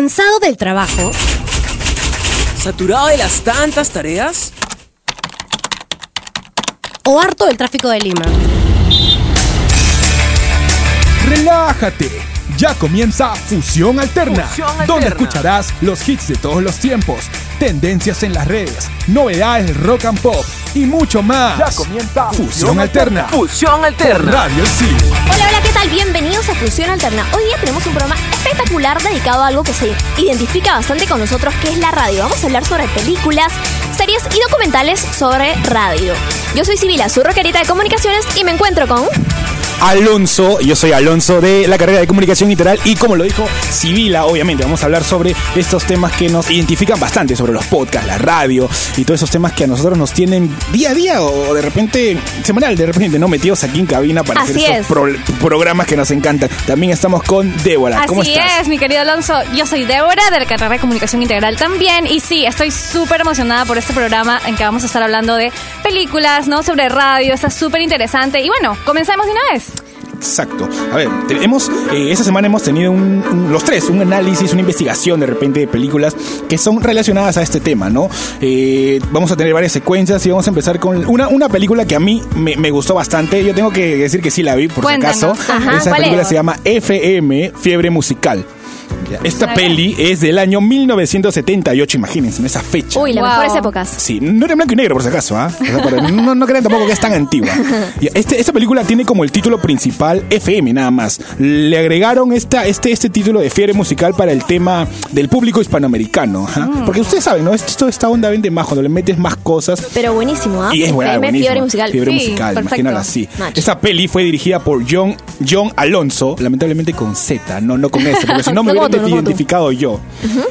¿Cansado del trabajo? ¿Saturado de las tantas tareas? ¿O harto del tráfico de Lima? Relájate. Ya comienza Fusión Alterna, Fusión Alterna. donde escucharás los hits de todos los tiempos, tendencias en las redes, novedades del rock and pop y mucho más. Ya comienza Fusión Alterna. Fusión por Alterna. Radio Sí. Hola, hola, ¿qué tal? Bienvenidos a Fusión Alterna. Hoy día tenemos un programa espectacular dedicado a algo que se identifica bastante con nosotros, que es la radio. Vamos a hablar sobre películas, series y documentales sobre radio. Yo soy Sibila, su rockerita de comunicaciones, y me encuentro con... Alonso, yo soy Alonso de la carrera de comunicación literal y como lo dijo Sibila, obviamente vamos a hablar sobre estos temas que nos identifican bastante, sobre los podcasts, la radio y todos esos temas que a nosotros nos tienen día a día o de repente semanal, de repente, ¿no? Metidos aquí en cabina para Así hacer es. esos pro- programas que nos encantan. También estamos con Débora. ¿Cómo Así estás? es, mi querido Alonso. Yo soy Débora de la carrera de comunicación integral también. Y sí, estoy súper emocionada por este programa en que vamos a estar hablando de películas, ¿no? Sobre radio. Está súper interesante. Y bueno, comencemos de una vez. Exacto. A ver, te- hemos, eh, esta semana hemos tenido un, un- los tres, un análisis, una investigación de repente de películas que son relacionadas a este tema, ¿no? Eh, vamos a tener varias secuencias y vamos a empezar con una, una película que a mí me, me gustó bastante. Yo tengo que decir que sí la vi, por Cuéntanos. si acaso. Ajá, Esa ¿cuál película es? se llama FM, Fiebre Musical. Ya, Esta peli es del año 1978, imagínense, en esa fecha. Uy, las Wow. mejores épocas. Sí, no era en blanco y negro por si acaso, ¿ah? O sea, para- no, no crean tampoco que es tan antigua. Y Este, esta película tiene como el título principal FM nada más. Le agregaron esta, este, este título de fiebre musical para el tema del público hispanoamericano. ajá. Mm. Porque ustedes saben, ¿no? Esto, esta onda vende más cuando le metes más cosas. Pero buenísimo, ¿ah? Y es buena, FM, buenísima. Fiebre musical. Fiebre Sí, musical, perfecto. imagínalo así. Match. Esta peli fue dirigida por John, John Alonso, lamentablemente con Z, no, no con S, porque si no me No hubiera identificado yo.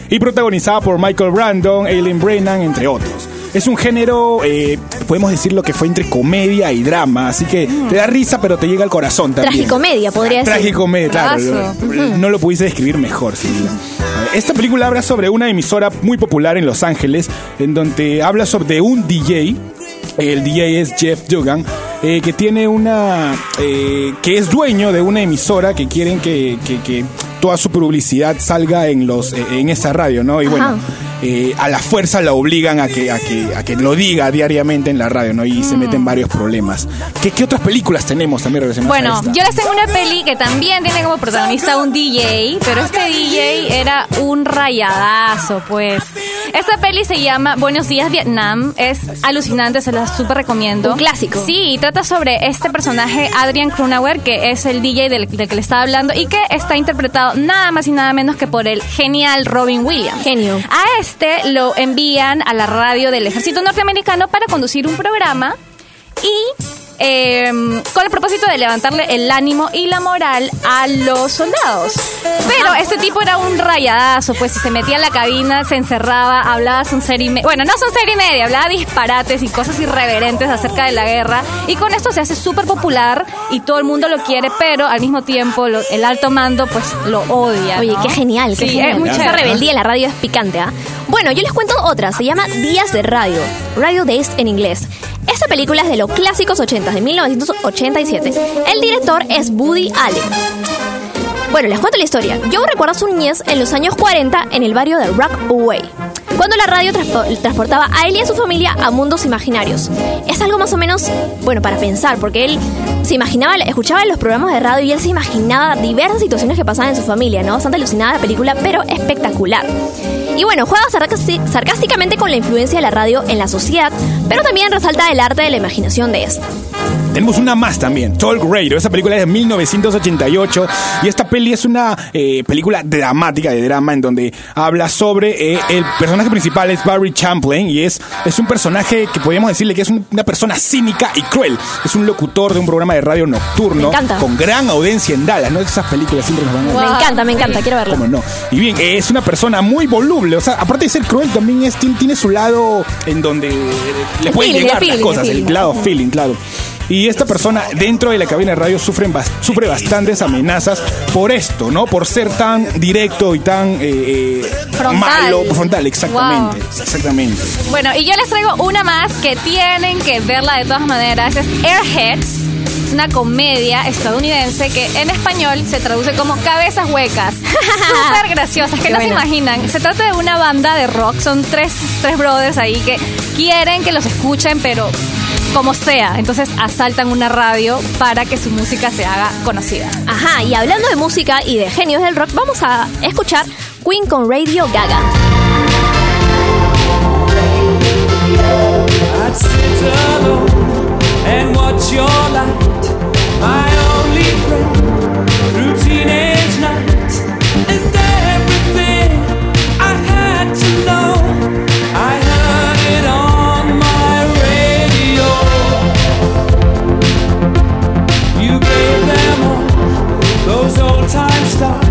Y protagonizada por Michael Brandon, Aileen Brennan, entre otros. Es un género, eh, podemos decirlo que fue entre comedia y drama, así que te da risa, pero te llega al corazón también. Tragicomedia, podría decir. Tragicomedia, claro. Lo- No lo pudiste describir mejor, Silvia. Esta película habla sobre una emisora muy popular en Los Ángeles, en donde habla sobre un DJ. El DJ es Jeff Dugan, eh, que tiene una. eh, que es dueño de una emisora que quieren que, que- que toda su publicidad salga en los eh, en esa radio, ¿no? Y bueno. Eh, a la fuerza la obligan a que, a que, a que lo diga diariamente en la radio, ¿no? Y se meten varios problemas. ¿Qué, qué otras películas tenemos también relacionadas a Bueno, esta? yo les tengo una peli que también tiene como protagonista un DJ, pero este DJ era un rayadazo, pues. Esta peli se llama Buenos Días Vietnam, es alucinante, se la súper recomiendo. Un clásico. Sí, y trata sobre este personaje, Adrian Cronauer, que es el DJ del, del que le estaba hablando y que está interpretado nada más y nada menos que por el genial Robin Williams. Genio. A este lo envían a la radio del ejército norteamericano para conducir un programa y eh, con el propósito de levantarle el ánimo y la moral a los soldados. Pero este tipo era un rayadazo, pues si se metía en la cabina, se encerraba, hablaba son serie y media. Bueno, no son serie y media, hablaba disparates y cosas irreverentes acerca de la guerra. Y con esto se hace súper popular y todo el mundo lo quiere, pero al mismo tiempo lo- el alto mando pues lo odia. Oye, qué genial, qué Sí, genial. es muy Esa rebeldía en la radio es picante, ¿ah? Bueno, yo les cuento otra, se llama Días de Radio, Radio Days en inglés. Esta película es de los clásicos 80 de 1987. El director es Woody Allen. Bueno, les cuento la historia. Joe recuerda su niñez en los años 40 en el barrio de Rockaway, cuando la radio transpo- transportaba a él y a su familia a mundos imaginarios. Es algo más o menos, bueno, para pensar, porque él se imaginaba, escuchaba los programas de radio y él se imaginaba diversas situaciones que pasaban en su familia, ¿no? Bastante alucinada la película, pero espectacular. Y bueno, juega sarcásticamente con la influencia de la radio en la sociedad, pero también resalta el arte de la imaginación de esta. Tenemos una más también, Talk Radio. Esa película es de 1988 y esta peli es una eh, película dramática de drama en donde habla sobre eh, el personaje principal es Barry Champlain y es, es un personaje que podríamos decirle que es un- una persona cínica y cruel. Es un locutor de un programa de radio nocturno Me encanta. con gran audiencia en Dallas. ¿no? Esas películas siempre nos van a... me encanta, me encanta, quiero verlo. ¿Cómo no? Y bien, eh, es una persona muy voluble. O sea, aparte de ser cruel, también es, tiene, tiene su lado en donde le pueden feeling, llegar el las feeling, cosas, el el feeling. lado feeling, claro. Y esta persona dentro de la cabina de radio sufren bas- sufre bastantes amenazas por esto, ¿no? Por ser tan directo y tan eh, eh, Frontal. malo, frontal, exactamente, Wow. exactamente. Bueno, y yo les traigo una más que tienen que verla de todas maneras. Es Airheads. Es una comedia estadounidense que en español se traduce como cabezas huecas. Súper graciosas, que no se imaginan. Se trata de una banda de rock, son tres, tres brothers ahí que quieren que los escuchen, pero como sea. Entonces asaltan una radio para que su música se haga conocida. Ajá, y hablando de música y de genios del rock, vamos a escuchar Queen con Radio Gaga. My only friend through teenage nights, and time stops.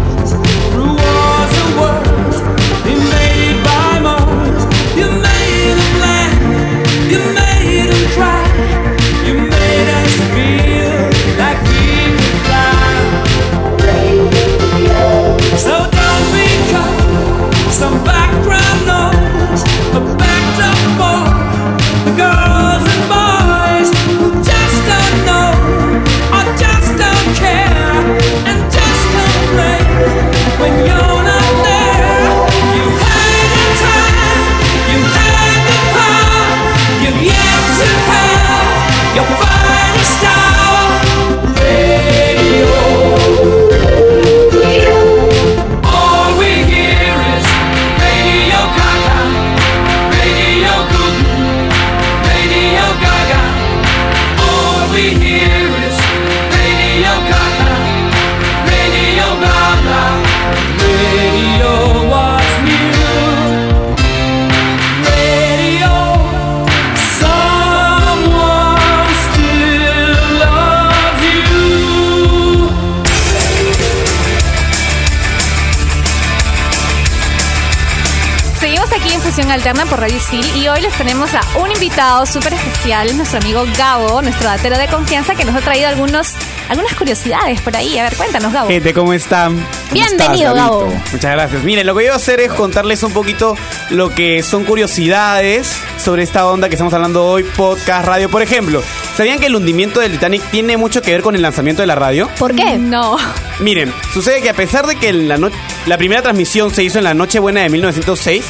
Tenemos a un invitado súper especial, nuestro amigo Gabo, nuestro datero de confianza, que nos ha traído algunos, algunas curiosidades por ahí. A ver, cuéntanos, Gabo. Gente, ¿cómo están? ¿Cómo Bienvenido, estás, Gabo. Gabito? Muchas gracias. Miren, lo que voy a hacer es contarles un poquito lo que son curiosidades sobre esta onda que estamos hablando hoy, podcast, radio. Por ejemplo, ¿sabían que el hundimiento del Titanic tiene mucho que ver con el lanzamiento de la radio? ¿Por qué? No. Miren, sucede que a pesar de que la, no- la primera transmisión se hizo en la Nochebuena de 1906,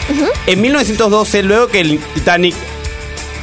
en 1912, luego que el Titanic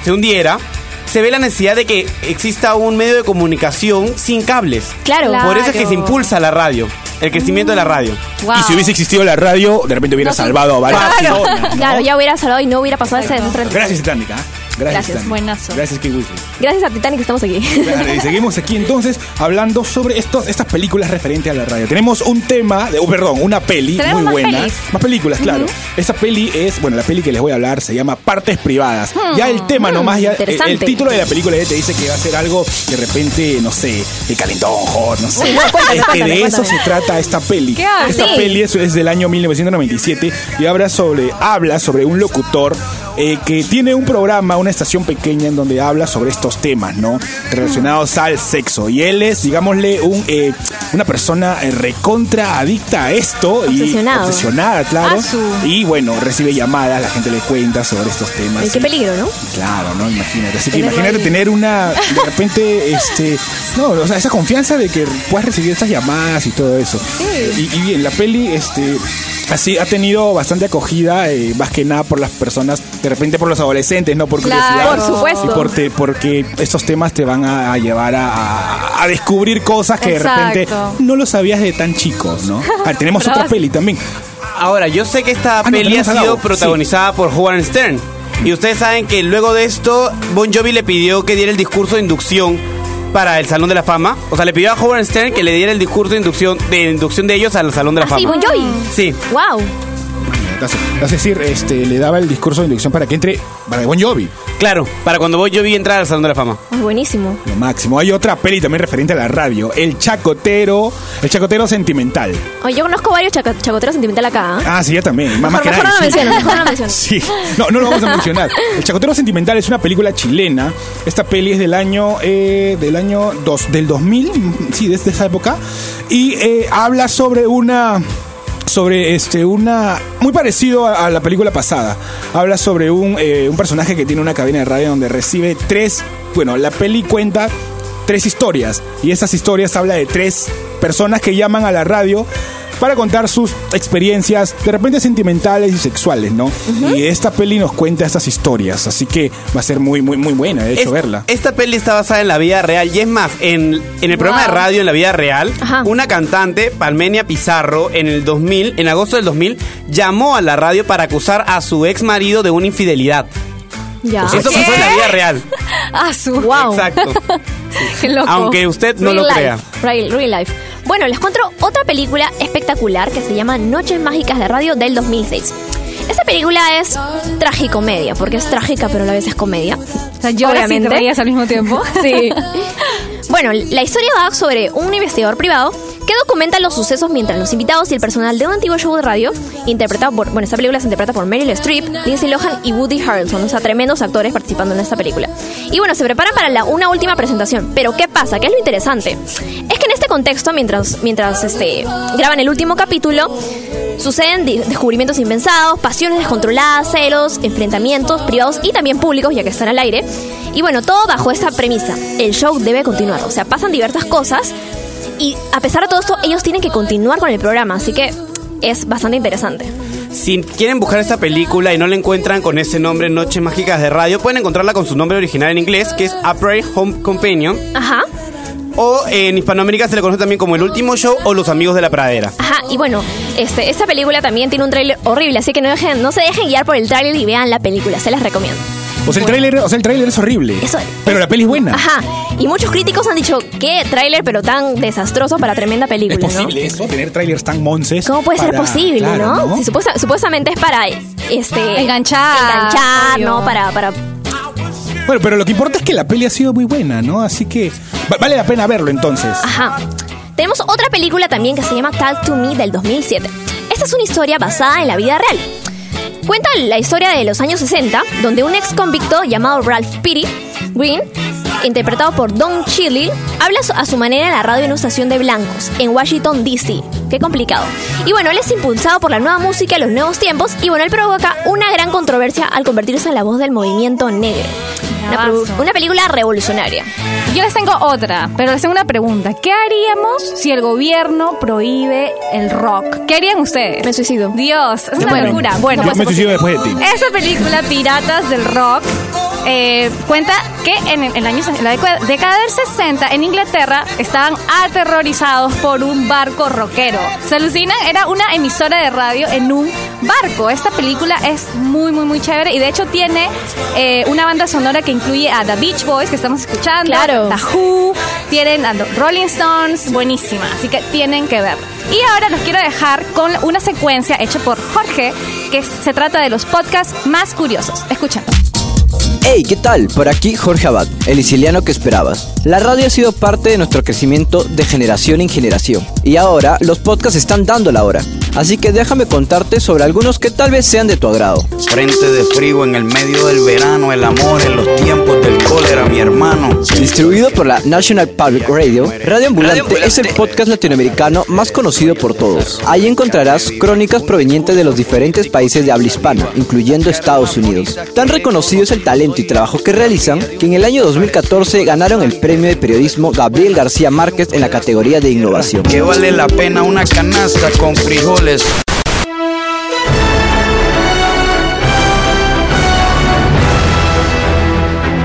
se hundiera, se ve la necesidad de que exista un medio de comunicación sin cables. Claro. Claro. Por eso es que se impulsa la radio, el crecimiento de la radio. Wow. Y si hubiese existido la radio, de repente hubiera salvado a varias Claro. personas. ¿no? Claro, ya hubiera salvado y no hubiera pasado ese Gracias, Titanic. ¿ah? Gracias, Gracias, buenazo. Gracias, Kate Winslet. Gracias a Titanic estamos aquí. Claro, y seguimos aquí entonces hablando sobre estos, estas películas referentes a la radio. Tenemos un tema, de, oh, perdón, una peli muy más buena. pelis. Más películas, claro. Esta peli es, bueno, la peli que les voy a hablar se llama Partes Privadas. Ya el tema nomás, ya el, interesante. el título de la película ya te dice que va a ser algo de repente, no sé, de calentón, hot, no sé. no, cuéntame, Es que cuéntame, de eso se trata esta peli. ¿Qué? Esta Sí. peli es, es del año 1997 y habla sobre, habla sobre un locutor eh, que tiene un programa, una estación pequeña en donde habla sobre estos temas, ¿no? Relacionados al sexo. Y él es, digámosle, un, eh, una persona eh, recontra adicta a esto. Obsesionado. Y obsesionada, claro. Y bueno, recibe llamadas, la gente le cuenta sobre estos temas. Ay, qué peligro, ¿no? Claro, ¿no? Imagínate. Así que Tenerlo imagínate ahí. tener una, de repente, este, no, o sea, esa confianza de que puedas recibir estas llamadas y todo eso. Y, y bien, la peli, este, así ha tenido bastante acogida, eh, más que nada por las personas, de repente por los adolescentes, ¿no? Por Claro. curiosidad. Por supuesto. Y por te- porque estos temas te van a, a llevar a, a- descubrir cosas que de repente no lo sabías de tan chicos, ¿no? Ah, tenemos Pero otra peli también. Ahora, yo sé que esta no, peli ha sido protagonizada por Howard Stern. Y ustedes saben que luego de esto, Bon Jovi le pidió que diera el discurso de inducción para el Salón de la Fama. O sea, le pidió a Howard Stern que le diera el discurso de inducción de, inducción de ellos al Salón de la Ah, sí, Fama. Bon Jovi. Sí. Wow. Es decir, este, le daba el discurso de inducción para que entre para Bon Jovi. Claro, para cuando Bon Jovi entrara al Salón de la Fama. Ay, buenísimo. Lo máximo. Hay otra peli también referente a la radio. El chacotero. El chacotero sentimental. Oye, yo conozco varios chacoteros sentimentales acá. ¿ah? Ah, sí, ya también. Más, más que mejor no nadie, lo sí. menciono, mejor no lo menciono. Sí, no, no lo vamos a mencionar. El Chacotero Sentimental es una película chilena. Esta peli es del año, eh, del año dos, del 2000, sí, desde esa época. Y eh, habla sobre una, sobre este, una, muy parecido a, la película pasada. Habla sobre un, eh, un personaje que tiene una cabina de radio donde recibe tres, bueno, la peli cuenta tres historias. Y esas historias habla de tres personas que llaman a la radio para contar sus experiencias de repente sentimentales y sexuales, ¿no? Y esta peli nos cuenta estas historias, así que va a ser muy, muy, muy buena, de hecho, Es- verla. Esta peli está basada en la vida real y es más, en, en el programa de radio en la vida real, Ajá. una cantante, Palmenia Pizarro, en el 2000, en agosto del 2000, llamó a la radio para acusar a su ex marido de una infidelidad. Ya. Eso pasó en la vida real. Ah, su. Wow. Exacto. Qué loco. Aunque usted no Real lo life. crea. Real, real life. Bueno, les cuento otra película espectacular que se llama Noches Mágicas de Radio del 2006. Esta película es tragicomedia, porque es trágica pero a la vez es comedia. O sea, yo ahora sí te al mismo tiempo. Sí. Bueno, la historia va sobre un investigador privado que documenta los sucesos mientras los invitados y el personal de un antiguo show de radio, interpretado por, bueno, esta película se interpreta por Meryl Streep, Lindsay Lohan y Woody Harrelson, o sea, tremendos actores participando en esta película. Y bueno, se preparan para la, una última presentación. Pero ¿qué pasa? ¿Qué es lo interesante? Es que en contexto, mientras, mientras este, graban el último capítulo, Suceden de- descubrimientos impensados, pasiones descontroladas, celos, enfrentamientos privados y también públicos, ya que están al aire. Y bueno, todo bajo esta premisa. El show debe continuar. O sea, pasan diversas cosas y a pesar de todo esto, ellos tienen que continuar con el programa. Así que es bastante interesante. Si quieren buscar esta película y no la encuentran con ese nombre Noches Mágicas de Radio, pueden encontrarla con su nombre original en inglés, que es Upright Home Companion. Ajá. O en Hispanoamérica se le conoce también como El Último Show o Los Amigos de la Pradera. Ajá, y bueno, este, esta película también tiene un tráiler horrible, así que no, dejen, no se dejen guiar por el tráiler y vean la película, se las recomiendo. O sea, el tráiler, o sea, el tráiler es horrible. Eso- pero la peli es buena. Ajá, y muchos críticos han dicho, ¿qué tráiler pero tan desastroso para tremenda ¿Es película, no? posible eso? Tener trailers tan monces. ¿Cómo puede ser posible, claro, no? Supuesta- supuestamente es para este Enganchar, enganchar, obvio. ¿no? Para, para Bueno, pero lo que importa es que la peli ha sido muy buena, ¿no? Así que va- vale la pena verlo entonces. Ajá. Tenemos otra película también que se llama Talk to Me del 2007. Esta es una historia basada en la vida real. Cuenta la historia de los años 60, donde un ex convicto llamado Ralph Peary Green, interpretado por Don Cheadle, habla a su manera en la radio en una estación de blancos, en Washington, D.C. Qué complicado. Y bueno, él es impulsado por la nueva música, los nuevos tiempos, y bueno, él provoca una gran controversia al convertirse en la voz del movimiento negro. Una, película revolucionaria. Yo les tengo otra, pero les tengo una pregunta. ¿Qué haríamos si el gobierno prohíbe el rock? ¿Qué harían ustedes? Me suicido. Dios, es Yo una locura. Bueno, Yo me suicido después de ti. esa película Piratas del Rock eh, cuenta que en, el- en el año- en la década, década del 60 en Inglaterra estaban aterrorizados por un barco rockero. Se alucinan, era una emisora de radio en un barco. Esta película es muy, muy, muy chévere y de hecho tiene eh, una banda sonora que incluye a The Beach Boys que estamos escuchando, Claro. The Who, tienen a los Rolling Stones, buenísima, así que tienen que ver. Y ahora los quiero dejar con una secuencia hecha por Jorge que se trata de los podcasts más curiosos. Escuchen. Hey, ¿qué tal? Por aquí Jorge Abad, el siciliano que esperabas. La radio ha sido parte de nuestro crecimiento de generación en generación. Y ahora los podcasts están dando la hora. Así que déjame contarte sobre algunos que tal vez sean de tu agrado. Frente de frío en el medio del verano, el amor en los tiempos del cólera, mi hermano. Distribuido por la National Public Radio, Radio Ambulante es el podcast latinoamericano más conocido por todos. Ahí encontrarás crónicas provenientes de los diferentes países de habla hispana, incluyendo Estados Unidos. Tan reconocido es el talento y trabajo que realizan que en el año 2014 ganaron el premio de periodismo Gabriel García Márquez en la categoría de innovación. Que vale la pena una canasta con frijoles.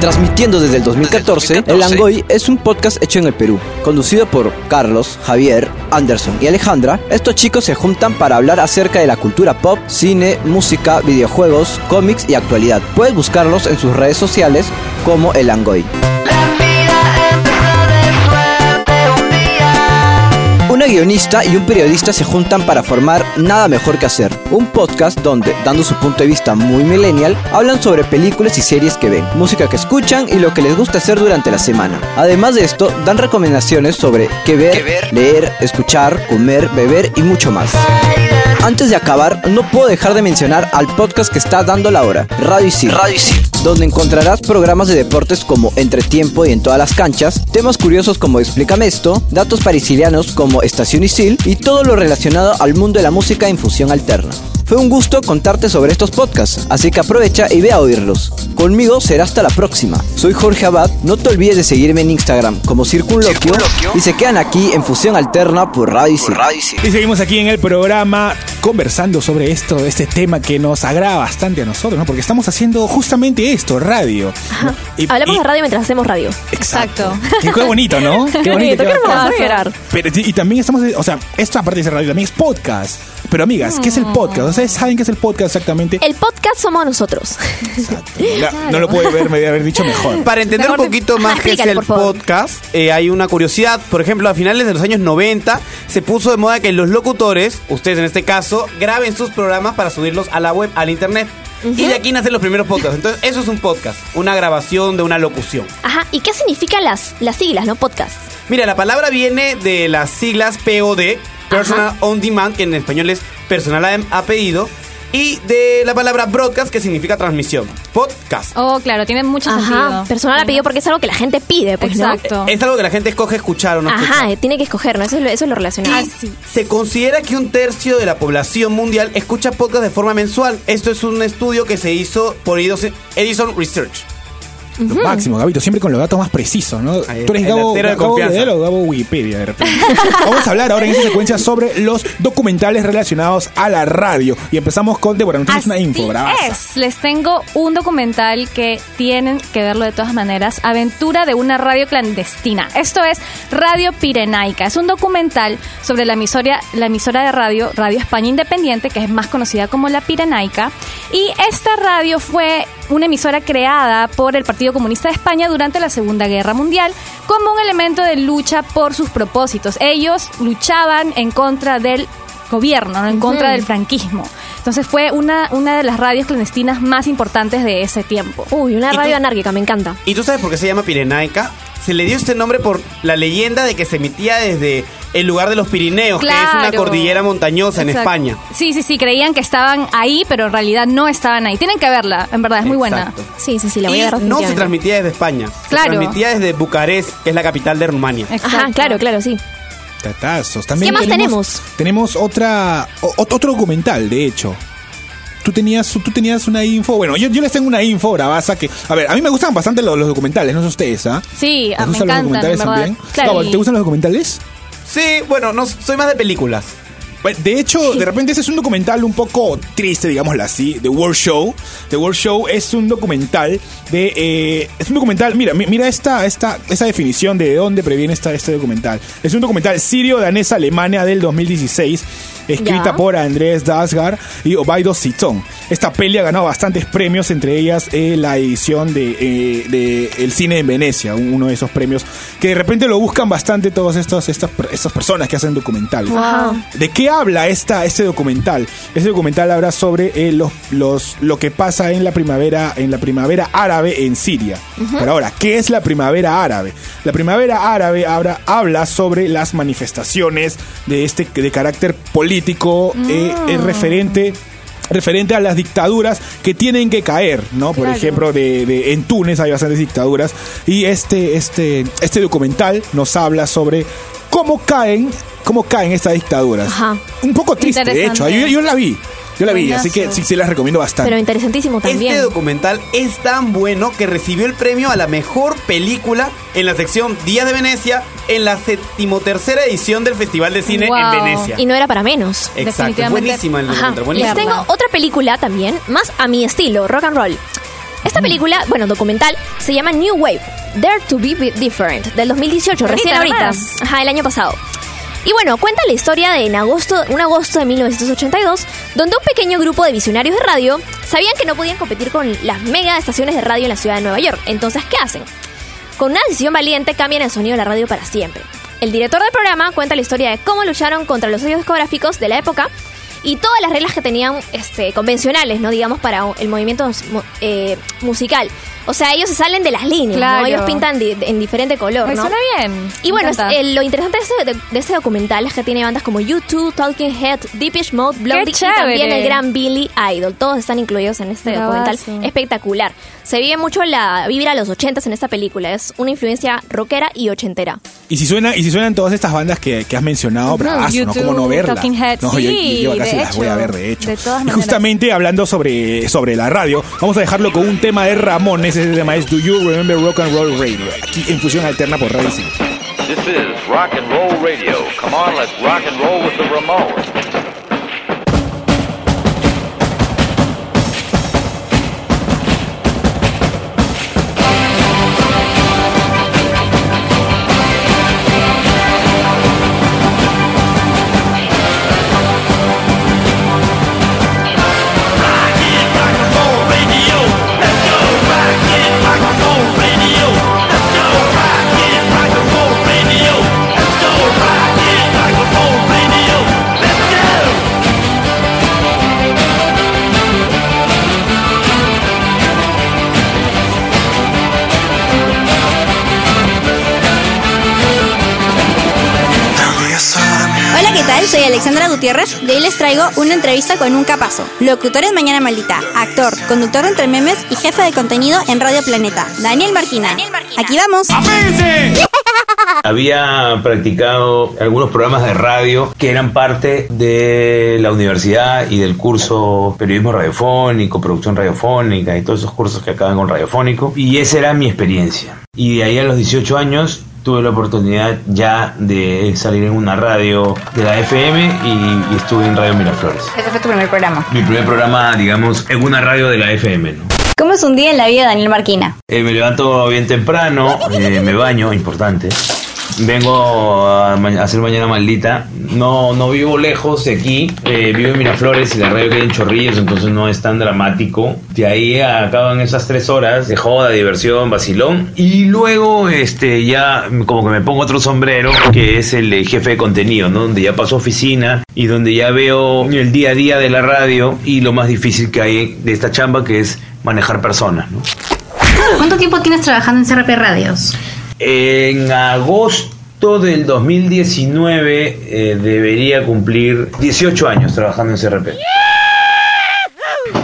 Transmitiendo desde el 2014, El Langoy es un podcast hecho en el Perú, conducido por Carlos, Javier, Anderson y Alejandra. Estos chicos se juntan para hablar acerca de la cultura pop, cine, música, videojuegos, cómics y actualidad. Puedes buscarlos en sus redes sociales como El Langoy. Guionista y un periodista se juntan para formar Nada Mejor que Hacer, un podcast donde, dando su punto de vista muy millennial, hablan sobre películas y series que ven, música que escuchan y lo que les gusta hacer durante la semana. Además de esto, dan recomendaciones sobre qué ver, leer, escuchar, comer, beber y mucho más. Antes de acabar, no puedo dejar de mencionar al podcast que está dando la hora, Radio Isil, donde encontrarás programas de deportes como Entretiempo y en todas las canchas, temas curiosos como Explícame esto, datos parisilianos como Estación Isil y todo lo relacionado al mundo de la música en fusión alterna. Fue un gusto contarte sobre estos podcasts, así que aprovecha y ve a oírlos. Conmigo será hasta la próxima. Soy Jorge Abad, no te olvides de seguirme en Instagram como Circunloquio y se quedan aquí en Fusión Alterna por Radio Isil. Y seguimos aquí en el programa conversando sobre esto, este tema que nos agrada bastante a nosotros, ¿no? Porque estamos haciendo justamente esto, radio. ¿no? Y- Hablamos y- de radio mientras hacemos radio. Exacto. Qué, qué bonito, ¿no? Qué bonito. qué hermoso. Pero, y y también estamos, o sea, esto aparte de ser radio, también es podcast. Pero amigas, ¿qué es el podcast? ¿Ustedes saben qué es el podcast exactamente? El podcast somos nosotros. Ya, No lo puede ver, me debe haber dicho mejor. Para entender un te- poquito más qué es el podcast, eh, hay una curiosidad. Por ejemplo, a finales de los años 90 se puso de moda que los locutores, ustedes en este caso, graben sus programas para subirlos a la web, al internet. Y de aquí nacen los primeros podcasts. Entonces, eso es un podcast, una grabación de una locución. Ajá. ¿Y qué significan las, las siglas, no? Podcast. Mira, la palabra viene de las siglas POD, Personal On Demand, que en español es personal a, a pedido, y de la palabra broadcast, que significa transmisión. Podcast. Oh, claro, tiene mucho Ajá. sentido. Personal a pedido porque es algo que la gente pide, pues, ¿no? Exacto. Es algo que la gente escoge escuchar o no escuchar. Ajá, tiene que escoger, ¿no? Eso es lo, eso es lo relacionado. Ah, sí. Se considera que un tercio de la población mundial escucha podcast de forma mensual. Esto es un estudio que se hizo por Edison Lo máximo, Gabito, siempre con los datos más precisos, ¿no? Ahí Tú eres Gabo, de Gabo Gabo Wikipedia, de repente. Vamos a hablar ahora en esta secuencia sobre los documentales relacionados a la radio. Y empezamos con Débora, nos tienes una Así info, bravaza. es. Les tengo un documental que tienen que verlo de todas maneras. Aventura de una radio clandestina. Esto es Radio Pirenaica. Es un documental sobre la emisora, la emisora de radio, Radio España Independiente, que es más conocida como La Pirenaica. Y esta radio fue una emisora creada por el Partido Comunista de España durante la Segunda Guerra Mundial como un elemento de lucha por sus propósitos. Ellos luchaban en contra del gobierno, ¿no? en contra del franquismo. Entonces fue una, una de las radios clandestinas más importantes de ese tiempo. Uy, una ¿Y radio tú? anárquica, me encanta. ¿Y tú sabes por qué se llama Pirenaica? Se le dio este nombre por la leyenda de que se emitía desde el lugar de los Pirineos, que es una cordillera montañosa en. España. Sí, sí, sí, creían que estaban ahí, pero en realidad no estaban ahí. Tienen que verla, en verdad, es muy buena. Sí, sí, sí, la voy Y a ver no se transmitía desde España. Claro. Se transmitía desde Bucarest, que es la capital de Rumania. Exacto. Ajá, claro, claro, sí. Tatazos. También ¿Qué más tenemos? Tenemos otra, o- otro documental, de hecho. Tú tenías, tú tenías una info. Bueno, yo, yo les tengo una info, bravaza, que. A ver, a mí me gustan bastante los, los documentales, no sé ustedes, ¿ah? Sí, ¿Les ah, me gustan los encantan, documentales también? Claro. ¿Te gustan los documentales? Sí, bueno, no, soy más de películas. Bueno, De hecho, de repente ese es un documental un poco triste, digámoslo así, The World Show. The World Show es un documental de... eh, es un documental, mira, mi- mira esta, esta, esta definición de dónde previene esta, este documental. Es un documental sirio-danesa-alemania del 2016, escrita Ya. por Andrés Dasgar y Obaido Sitson. Esta peli ha ganado bastantes premios, entre ellas eh, la edición de, eh, de El Cine en Venecia, un- uno de esos premios que de repente lo buscan bastante todas estas, estas, estas personas que hacen documentales. Wow. ¿De qué habla esta, este documental? Este documental habla sobre eh, los, los, lo que pasa en la primavera, en la primavera árabe en Siria. Pero ahora, ¿qué es la primavera árabe? La primavera árabe habla, habla sobre las manifestaciones de este de carácter político eh, eh, referente referente a las dictaduras que tienen que caer, ¿no? Por Claro. ejemplo, de, de- en Túnez hay bastantes dictaduras y este, este, este documental nos habla sobre cómo caen, cómo caen estas dictaduras. Ajá. Un poco triste, de hecho. Yo, yo la vi, yo la vi, Buenazo. así que sí, sí las recomiendo bastante. Pero interesantísimo también. Este documental es tan bueno que recibió el premio a la mejor película en la sección Días de Venecia en la tercera edición del Festival de Cine Wow. en Venecia. Y no era para menos. Exacto, buenísima el documental, Les buenísima. Verla. tengo otra película también, más a mi estilo, rock and roll. Esta película, bueno, documental, se llama New Wave, Dare to Be Different, del 2018, Ahorita recién ahorita. Ajá, el año pasado. Y bueno, cuenta la historia de en agosto, un agosto de 1982, donde un pequeño grupo de visionarios de radio sabían que no podían competir con las mega estaciones de radio en la ciudad de Nueva York. Entonces, ¿qué hacen? Con una decisión valiente cambian el sonido de la radio para siempre. El director del programa cuenta la historia de cómo lucharon contra los sellos discográficos de la época y todas las reglas que tenían este, convencionales, no digamos, para el movimiento eh, musical. O sea, ellos se salen de las líneas, Claro. ¿no? Ellos pintan di- en diferente color, Me ¿no? suena bien. Y bueno, es- eh, lo interesante de este, de- de este documental es que tiene bandas como U2, Talking Head, Deepish Mode, Blondie y también el gran Billy Idol. Todos están incluidos en este Bravazo. documental. Espectacular. Se vive mucho la vibra a los ochentas en esta película. Es una influencia rockera y ochentera. Y si suena, y si suenan todas estas bandas que, que has mencionado, bravazo, ¿no? YouTube, ¿Cómo no verlas? Talking Heads, no, yo, sí, yo casi de las voy a ver, de hecho. de todas y justamente hablando sobre, sobre la radio, vamos a dejarlo con un tema de Ramones. Ese tema es Do You Remember Rock and Roll Radio? Aquí en Fusión Alterna por Radio 5. This is Rock and Roll Radio. Come on, let's rock and roll with the Ramones. Gutiérrez. De hoy les traigo una entrevista con un capazo. Locutor en Mañana Maldita, actor, conductor de Entre Memes y jefe de contenido en Radio Planeta, Daniel Marquina. Aquí vamos. Había practicado algunos programas de radio que eran parte de la universidad y del curso periodismo radiofónico, producción radiofónica y todos esos cursos que acaban con radiofónico. Y esa era mi experiencia. Y de ahí a los 18 años tuve la oportunidad ya de salir en una radio de la FM y, y estuve en Radio Miraflores. Ese fue tu primer programa. Mi primer programa, digamos, en una radio de la FM, ¿no? ¿Cómo es un día en la vida de Daniel Marquina? Eh, me levanto bien temprano, eh, me baño, importante. Vengo a, hacer mañana maldita. No, no vivo lejos de aquí. eh, vivo en Miraflores y la radio queda en Chorrillos, entonces no es tan dramático. De ahí acaban esas tres horas de joda, diversión, vacilón. Y luego este ya como que me pongo otro sombrero, que es el de jefe de contenido, ¿no? Donde ya paso oficina y donde ya veo el día a día de la radio y lo más difícil que hay de esta chamba, que es manejar personas, ¿no? ¿Cuánto tiempo tienes trabajando en CRP Radios? En agosto del 2019 eh, debería cumplir 18 años trabajando en CRP.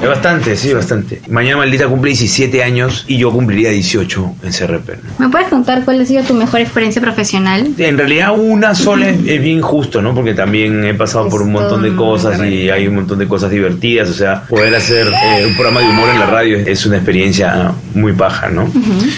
Bastante, sí, bastante. Mañana maldita cumple 17 años y yo cumpliría 18 en CRP. ¿no? ¿Me puedes contar cuál ha sido tu mejor experiencia profesional? En realidad una sola es, es bien justo, ¿no? Porque también he pasado por un montón de cosas y hay un montón de cosas divertidas. O sea, poder hacer eh, un programa de humor en la radio es una experiencia muy paja, ¿no?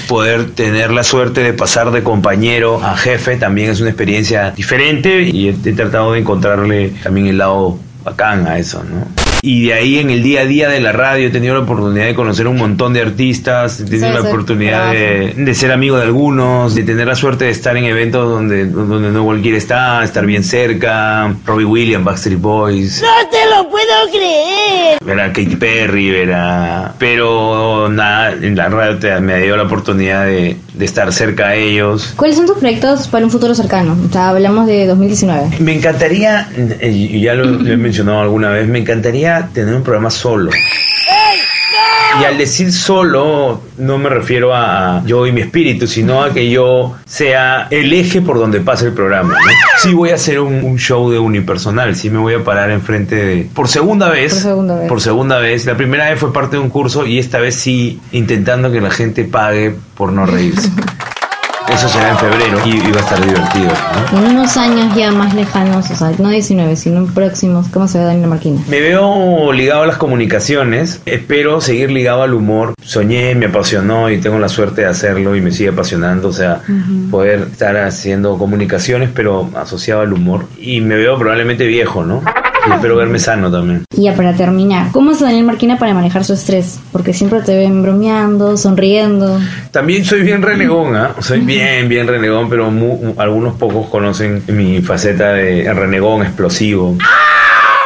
Poder tener la suerte de pasar de compañero a jefe también es una experiencia diferente y he, he tratado de encontrarle también el lado bacán a eso, ¿no? Y de ahí en el día a día de la radio he tenido la oportunidad de conocer un montón de artistas, he tenido Sí, la oportunidad de, de ser amigo de algunos, de tener la suerte de estar en eventos donde, donde no cualquiera está, estar bien cerca, Robbie Williams, Backstreet Boys, ¡No te lo puedo creer! ver a Katy Perry, ver a... Pero nada, en la radio te- me dio la oportunidad de, de estar cerca a ellos. ¿Cuáles son tus proyectos para un futuro cercano? O sea, hablamos de 2019. Me encantaría, eh, y ya lo, lo he mencionado alguna vez, me encantaría tener un programa solo. Y al decir solo, no me refiero a yo y mi espíritu, sino a que yo sea el eje por donde pasa el programa. ¿no? Sí voy a hacer un, un show de unipersonal, sí me voy a parar enfrente de... Por segunda vez. Por segunda vez. Por segunda vez. La primera vez fue parte de un curso y esta vez sí intentando que la gente pague por no reírse. Eso será en febrero y, y va a estar divertido. ¿no? En unos años ya más lejanos, o sea, no 19, sino en próximos, ¿cómo se ve Daniel Marquina? Me veo ligado a las comunicaciones, espero seguir ligado al humor. Soñé, me apasionó y tengo la suerte de hacerlo y me sigue apasionando, o sea, poder estar haciendo comunicaciones pero asociado al humor. Y me veo probablemente viejo, ¿no? Y espero verme sano también. Y ya para terminar, ¿cómo es Daniel Marquina para manejar su estrés? Porque siempre te ven bromeando, sonriendo. También soy bien renegón, ¿ah? Soy bien, bien renegón, pero algunos pocos conocen mi faceta de renegón explosivo.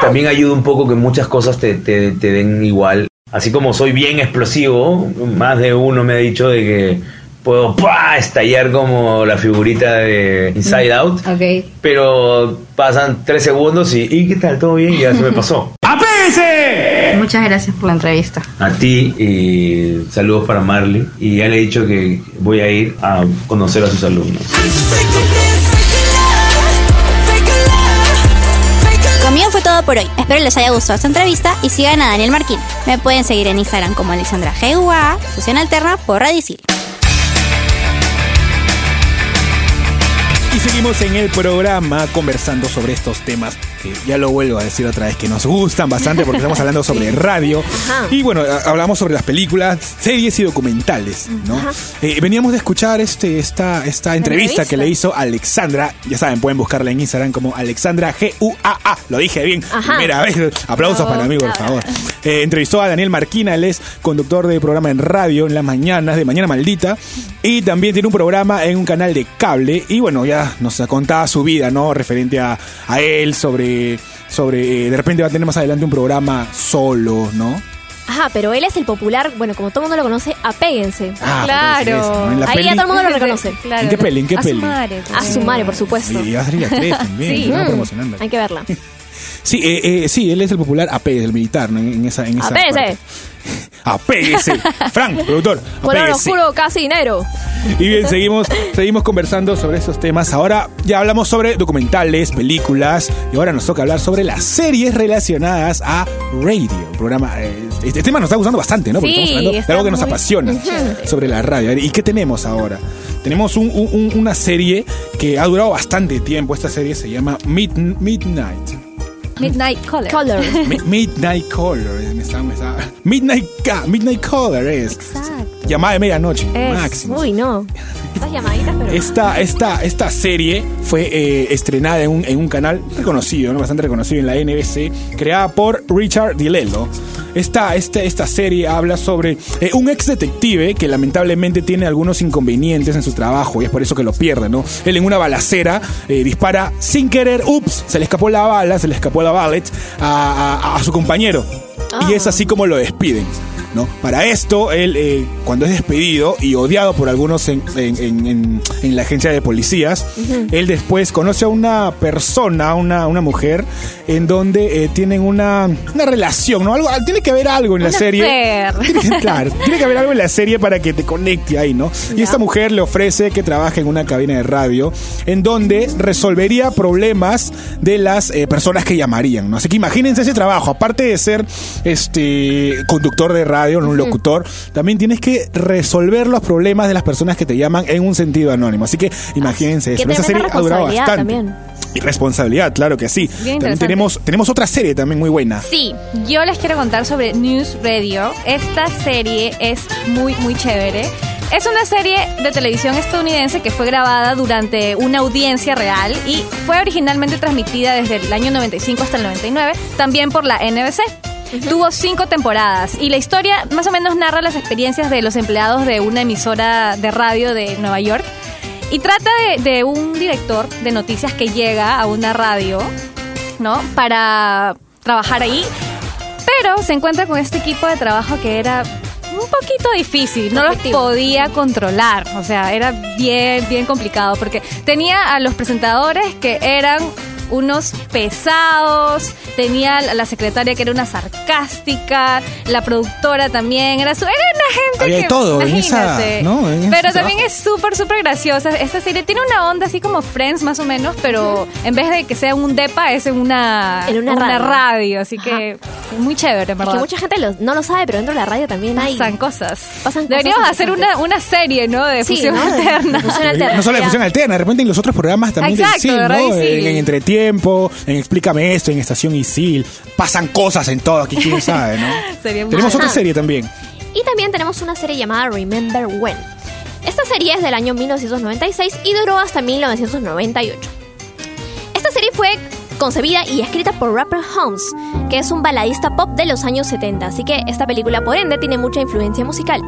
También ayuda un poco que muchas cosas te, te, te den igual. Así como soy bien explosivo, más de uno me ha dicho de que puedo ¡pua! estallar como la figurita de Inside Out. Ok. Pero pasan tres segundos y ¿y qué tal? ¿Todo bien? Y ya se me pasó. ¡Apéguese! Muchas gracias por la entrevista. A ti, y saludos para Marley. Y ya le he dicho que voy a ir a conocer a sus alumnos. Conmigo fue todo por hoy. Espero les haya gustado esta entrevista y sigan a Daniel Marquín. Me pueden seguir en Instagram como Alexandra GUA, Fusión Alterna por Radicil. Seguimos en el programa conversando sobre estos temas que ya lo vuelvo a decir otra vez que nos gustan bastante porque estamos hablando sobre radio. Ajá. Y bueno, hablamos sobre las películas, series y documentales, ¿no? Eh, veníamos de escuchar este, esta, esta entrevista, que le hizo Alexandra. Ya saben, pueden buscarla en Instagram como Alexandra G-U-A-A. Lo dije bien. Ajá. Primera vez. Aplausos para mí, por favor. Eh, entrevistó a Daniel Marquina, él es conductor de programa en radio en las mañanas, de Mañana Maldita. Y también tiene un programa en un canal de cable. Y bueno, ya nos contaba su vida, ¿no? Referente a, a él, sobre. Sobre eh, de repente va a tener más adelante un programa solo, ¿no? Ajá, pero él es el popular, bueno, como todo el mundo lo conoce, apéguense. Ah, Apéguense, eso, ¿no? En la Ahí peli- ya todo el mundo lo reconoce. ¿En qué peli? ¿En qué peli? A su madre, por supuesto. Sí, a salir tres también. Sí. Mm, promocionando. Hay que verla. Sí, eh, eh, sí, él es el popular AP, el militar, ¿no? En esa, en esa parte. Apéguese. Frank, productor. Apéguese. oscuro, casi dinero. Y bien, seguimos, seguimos conversando sobre estos temas. Ahora ya hablamos sobre documentales, películas, y ahora nos toca hablar sobre las series relacionadas a radio. Programa, eh, este tema nos está gustando bastante, ¿no? Porque Sí, estamos hablando de algo que nos apasiona chévere. sobre la radio. ¿Y qué tenemos ahora? Tenemos un- un- una serie que ha durado bastante tiempo. Esta serie se llama Mid- Midnight. Midnight Color. Mi- Midnight Color. me estaba- me estaba- Midnight, Midnight Color es. Llamada de medianoche. Máximo. Uy, no. Esas llamaditas, pero. Esta, esta, esta serie fue eh, estrenada en un, en un canal reconocido, ¿no? bastante reconocido en la NBC, creada por Richard DiLello. Esta, esta, esta serie habla sobre eh, un ex detective que lamentablemente tiene algunos inconvenientes en su trabajo y es por eso que lo pierde, ¿no? Él en una balacera eh, dispara sin querer, ups, se le escapó la bala, se le escapó la ballet a, a- a su compañero. Y es así como lo despiden. ¿No? Para esto, él, eh, cuando es despedido y odiado por algunos en, en- en- en- en la agencia de policías, él después conoce a una persona, una, una mujer, en donde eh, tienen una, una relación, ¿no? Algo, tiene que haber algo en la serie. Tiene claro, tiene que haber algo en la serie para que te conecte ahí, ¿no? Y esta mujer le ofrece que trabaje en una cabina de radio en donde resolvería problemas de las eh, personas que llamarían, ¿no? Así que imagínense ese trabajo, aparte de ser este conductor de radio, ¿no? un locutor, también tienes que resolver los problemas de las personas que te llaman en un sentido anónimo. Así que imagínense eso. Esa serie ha durado bastante. también. Y responsabilidad, claro que sí. También tenemos, tenemos otra serie también muy buena. Sí, yo les quiero contar sobre News Radio. Esta serie es muy, muy chévere. Es una serie de televisión estadounidense que fue grabada durante una audiencia real y fue originalmente transmitida desde el año 95 hasta el 99, también por la NBC. Tuvo cinco temporadas y la historia más o menos narra las experiencias de los empleados de una emisora de radio de Nueva York y trata de, de un director de noticias que llega a una radio, ¿no? Para trabajar ahí. Pero se encuentra con este equipo de trabajo que era un poquito difícil, no los podía controlar, o sea, era bien, bien complicado porque tenía a los presentadores que eran unos pesados, tenía a la secretaria que era una sarcástica, la productora también, era, su, era una gente Había que, todo en esa, Pero también trabajo. es súper, súper graciosa. Esta serie tiene una onda así como Friends más o menos, pero en vez de que sea un depa, es en una, En una radio. radio. Así que es muy chévere, en Es ¿verdad? que mucha gente lo- no lo sabe, pero dentro de la radio también hay. Pasan cosas. Pasan Deberíamos cosas hacer una, una serie, ¿no? De Sí, fusión ¿no? Alterna. de fusión alterna. No solo de fusión alterna, de repente en los otros programas también Exacto, ¿verdad? ¿no? En, en Entretiempo, en Explícame esto, en Estación Isil. Pasan cosas en todo, aquí quién sabe, ¿no? Sería Tenemos otra serie también. Y también tenemos una serie llamada Remember When. Esta serie es del año 1996 y duró hasta 1998. Esta serie fue concebida y escrita por Rapper Holmes, que es un baladista pop de los años 70, así que esta película por ende tiene mucha influencia musical.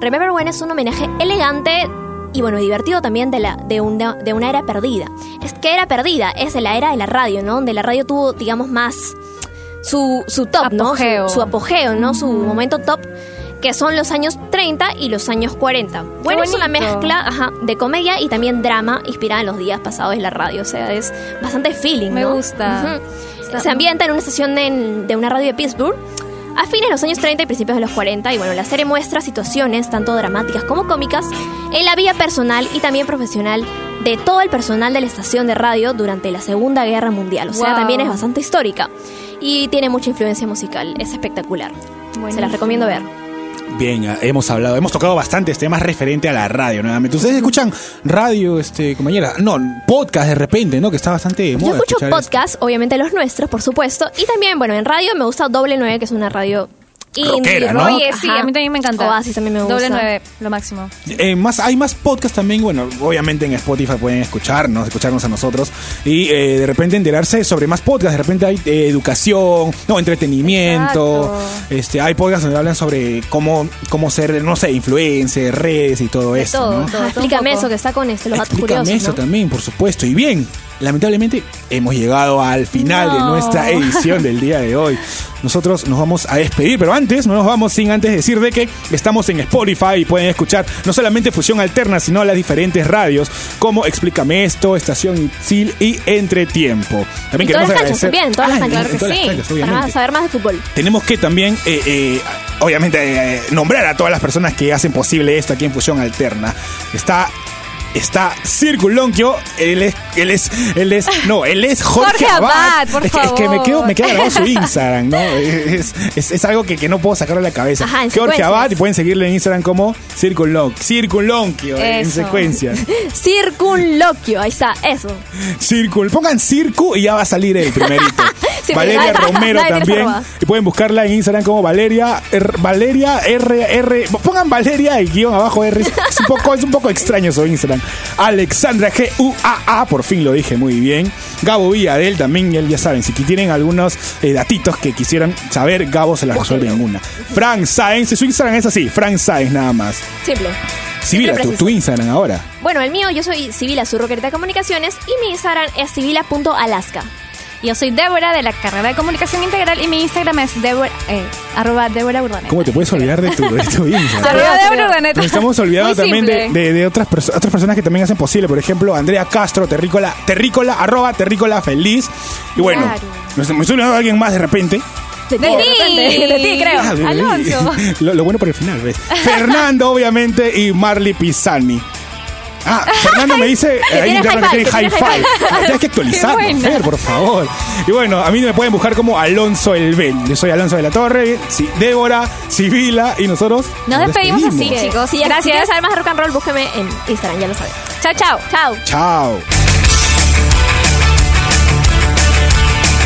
Remember When es un homenaje elegante y bueno, divertido también de, la, de, una, de una era perdida. Es que era perdida, es de la era de la radio, ¿no? Donde la radio tuvo, digamos, más su, su top, ¿no? Apogeo. Su, su apogeo, ¿no? Su momento top, que son los años 30 y los años 40. Bueno, es una mezcla ajá, de comedia y también drama inspirada en los días pasados de la radio. O sea, es bastante feeling, Me ¿no? gusta. Ujú. Se ambienta en una estación de, de una radio de Pittsburgh a fines de los años 30 y principios de los 40. Y bueno, la serie muestra situaciones tanto dramáticas como cómicas en la vida personal y también profesional de todo el personal de la estación de radio durante la Segunda Guerra Mundial. O sea, Wow. también es bastante histórica y tiene mucha influencia musical. Es espectacular. Se las recomiendo ver. Bien, hemos hablado, hemos tocado bastantes temas referente a la radio nuevamente. ¿Ustedes escuchan radio, este, compañera? No, podcast de repente, ¿no? Que está bastante de Yo escucho escuchar eso. podcast, obviamente los nuestros, por supuesto. Y también, bueno, en radio me gusta Doble 9, que es una radio. Rockera, ¿no? Oye, sí, Ajá. a mí también me encanta. Oasis también me gusta. Doble nueve, lo máximo. Eh, más, hay más podcasts también, bueno, obviamente en Spotify pueden escucharnos, escucharnos a nosotros y eh, de repente enterarse sobre más podcasts. De repente hay eh, educación, no, entretenimiento. Este, hay podcasts donde hablan sobre cómo, cómo ser, no sé, influencer, redes y todo De eso. todo, ¿no? todo. Explícame eso, que está con este, los Explícame curiosos. eso ¿no? también, por supuesto. Y bien, lamentablemente hemos llegado al final de nuestra edición del día de hoy. Nosotros nos vamos a despedir, pero antes, no nos vamos sin antes decir de que estamos en Spotify y pueden escuchar no solamente Fusión Alterna, sino las diferentes radios como Explícame Esto, Estación Sil y Entretiempo. También Y todas queremos las canchas agradecer. todas las Ah, canchas. en- en todas las canchas, Para saber más de fútbol. Tenemos que también, eh, eh, obviamente, eh, nombrar a todas las personas que hacen posible esto aquí en Fusión Alterna. Está. Está Circulonquio, él es, él es, él es, no, él es Jorge, Jorge Abad, por es, que- es que me quedo, me queda grabado su Instagram, ¿no? Es, es- es algo que, que no puedo sacarlo de la cabeza. Ajá, Jorge. Abad y pueden seguirle en Instagram como Circulon, Circulonquio, eh, en secuencia. Circunloquio, ahí está, eso. Circul, pongan Circu y ya va a salir el primerito. Sí, Valeria Romero nadie también. Y pueden buscarla en Instagram como Valeria R- Valeria R R. Pongan Valeria y guion abajo R. Es un poco, es un poco extraño su Instagram. Alexandra G U A A, por fin lo dije muy bien. Gabo Villadel también, él ya saben, si tienen algunos eh, datitos que quisieran saber, Gabo se las resuelve en una. Frank Sáenz, su Instagram es así, Frank Sáenz nada más. Simple. Sibila, tu, tu Instagram ahora. Bueno, el mío, yo soy Sibila Zurroquerita Comunicaciones y mi Instagram es sibila.alaska. Yo soy Débora de la carrera de comunicación integral y mi Instagram es Débora, eh, arroba Débora Urdaneta. ¿Cómo te puedes olvidar de tu, de tu Instagram? Arroba Débora Urdaneta. Nos estamos olvidando Muy también de, simple. de- de otras, perso- otras personas que también hacen posible. Por ejemplo, Andrea Castro, Terrícola, Terrícola, arroba Terrícola Feliz. Y bueno, Claro. nos- me estoy olvidando de alguien más de repente. De De ti, de ti, creo. Ah, Alonso. Lo, lo bueno por el final, ¿ves? Fernando, obviamente, y Marley Pisani. Ah, Fernando me dice Que ahí que hi-fi, tiene que. Ah, Tienes que actualizarlo, Qué buena. Fer, por favor. Y bueno, a mí me pueden buscar como Alonso El Ben. Yo soy Alonso de la Torre, sí, Débora, Sibila y nosotros Nos despedimos así, chicos. Si, ya- si Gracias. quieres saber más de rock and roll, búsqueme en Instagram, ya lo sabes. Chao, chao. Chao. Chao.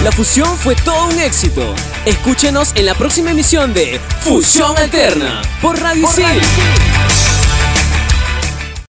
La fusión fue todo un éxito. Escúchenos en la próxima emisión de Fusión Alterna por Radio Isil.